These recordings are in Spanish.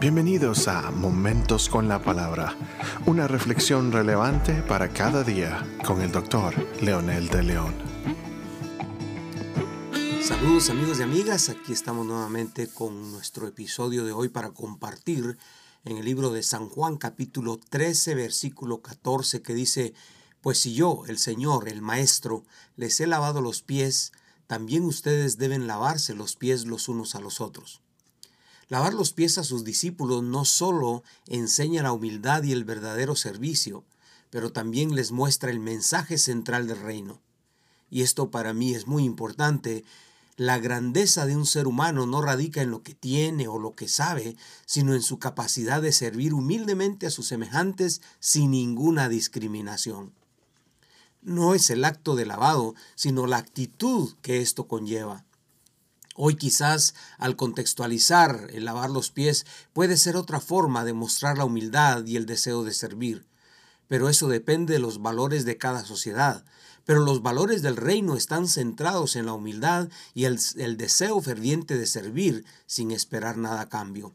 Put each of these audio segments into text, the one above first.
Bienvenidos a Momentos con la Palabra, una reflexión relevante para cada día con el doctor Leonel de León. Saludos amigos y amigas, aquí estamos nuevamente con nuestro episodio de hoy para compartir en el libro de San Juan capítulo 13 versículo 14 que dice, pues si yo, el Señor, el Maestro, les he lavado los pies, también ustedes deben lavarse los pies los unos a los otros. Lavar los pies a sus discípulos no solo enseña la humildad y el verdadero servicio, pero también les muestra el mensaje central del reino. Y esto para mí es muy importante. La grandeza de un ser humano no radica en lo que tiene o lo que sabe, sino en su capacidad de servir humildemente a sus semejantes sin ninguna discriminación. No es el acto de lavado, sino la actitud que esto conlleva. Hoy quizás al contextualizar el lavar los pies puede ser otra forma de mostrar la humildad y el deseo de servir. Pero eso depende de los valores de cada sociedad. Pero los valores del reino están centrados en la humildad y el, deseo ferviente de servir sin esperar nada a cambio.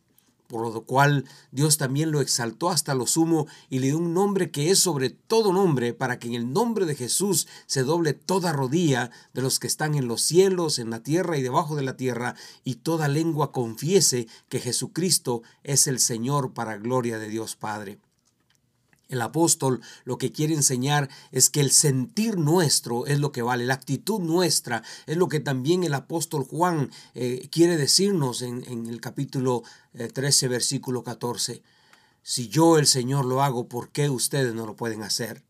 por lo cual Dios también lo exaltó hasta lo sumo y le dio un nombre que es sobre todo nombre, para que en el nombre de Jesús se doble toda rodilla de los que están en los cielos, en la tierra y debajo de la tierra, y toda lengua confiese que Jesucristo es el Señor para gloria de Dios Padre. El apóstol lo que quiere enseñar es que el sentir nuestro es lo que vale, la actitud nuestra es lo que también el apóstol Juan eh, quiere decirnos en, el capítulo 13, eh, versículo 14. Si yo el Señor lo hago, ¿por qué ustedes no lo pueden hacer?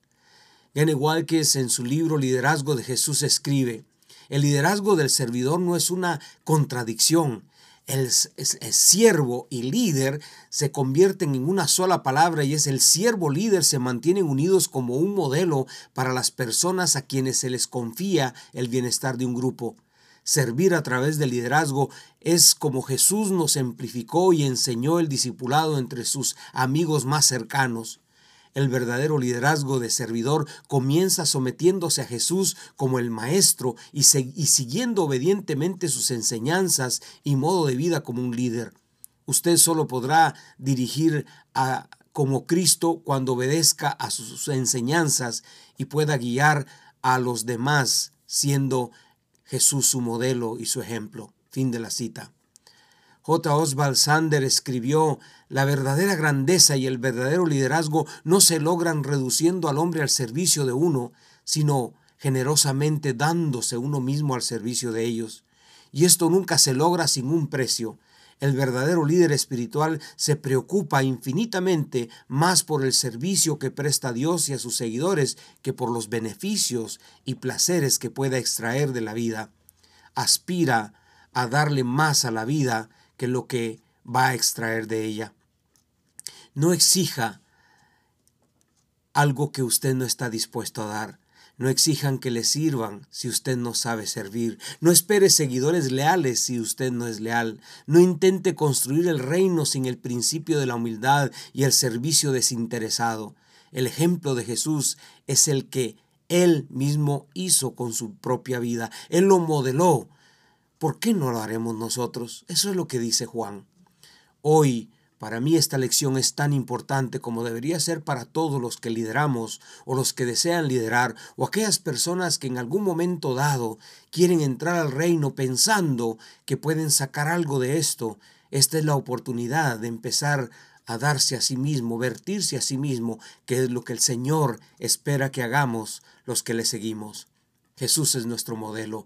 Gene Walkes en su libro Liderazgo de Jesús escribe, el liderazgo del servidor no es una contradicción, el, siervo y líder se convierten en una sola palabra y es el siervo líder se mantienen unidos como un modelo para las personas a quienes se les confía el bienestar de un grupo. Servir a través del liderazgo es como Jesús nos simplificó y enseñó el discipulado entre sus amigos más cercanos. El verdadero liderazgo de servidor comienza sometiéndose a Jesús como el Maestro y, siguiendo obedientemente sus enseñanzas y modo de vida como un líder. Usted solo podrá dirigir como Cristo cuando obedezca a sus enseñanzas y pueda guiar a los demás siendo Jesús su modelo y su ejemplo. Fin de la cita. J. Oswald Sander escribió, la verdadera grandeza y el verdadero liderazgo no se logran reduciendo al hombre al servicio de uno, sino generosamente dándose uno mismo al servicio de ellos. Y esto nunca se logra sin un precio. El verdadero líder espiritual se preocupa infinitamente más por el servicio que presta a Dios y a sus seguidores que por los beneficios y placeres que pueda extraer de la vida. Aspira a darle más a la vida que lo que va a extraer de ella. No exija algo que usted no está dispuesto a dar. No exijan que le sirvan si usted no sabe servir. No espere seguidores leales si usted no es leal. No intente construir el reino sin el principio de la humildad y el servicio desinteresado. El ejemplo de Jesús es el que Él mismo hizo con su propia vida. Él lo modeló. ¿Por qué no lo haremos nosotros? Eso es lo que dice Juan. Hoy, para mí esta lección es tan importante como debería ser para todos los que lideramos o los que desean liderar o aquellas personas que en algún momento dado quieren entrar al reino pensando que pueden sacar algo de esto. Esta es la oportunidad de empezar a darse a sí mismo, vertirse a sí mismo, que es lo que el Señor espera que hagamos los que le seguimos. Jesús es nuestro modelo.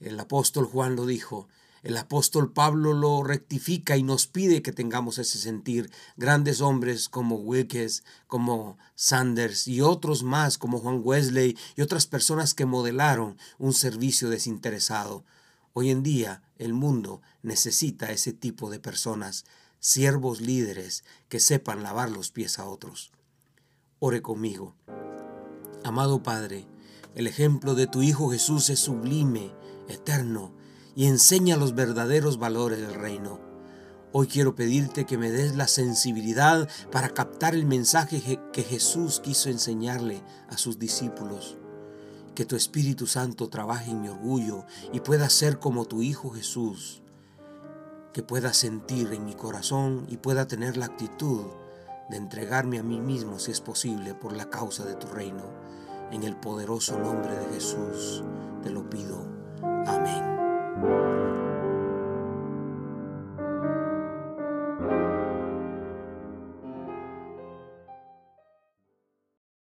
El apóstol Juan lo dijo, el apóstol Pablo lo rectifica y nos pide que tengamos ese sentir. Grandes hombres como Wilkes, como Sanders y otros más como Juan Wesley y otras personas que modelaron un servicio desinteresado. Hoy en día el mundo necesita ese tipo de personas, siervos líderes que sepan lavar los pies a otros. Ore conmigo. Amado Padre, el ejemplo de tu Hijo Jesús es sublime, eterno, y enseña los verdaderos valores del reino. Hoy quiero pedirte que me des la sensibilidad para captar el mensaje que Jesús quiso enseñarle a sus discípulos. Que tu Espíritu Santo trabaje en mi orgullo y pueda ser como tu Hijo Jesús. Que pueda sentir en mi corazón y pueda tener la actitud de entregarme a mí mismo si es posible por la causa de tu reino. En el poderoso nombre de Jesús.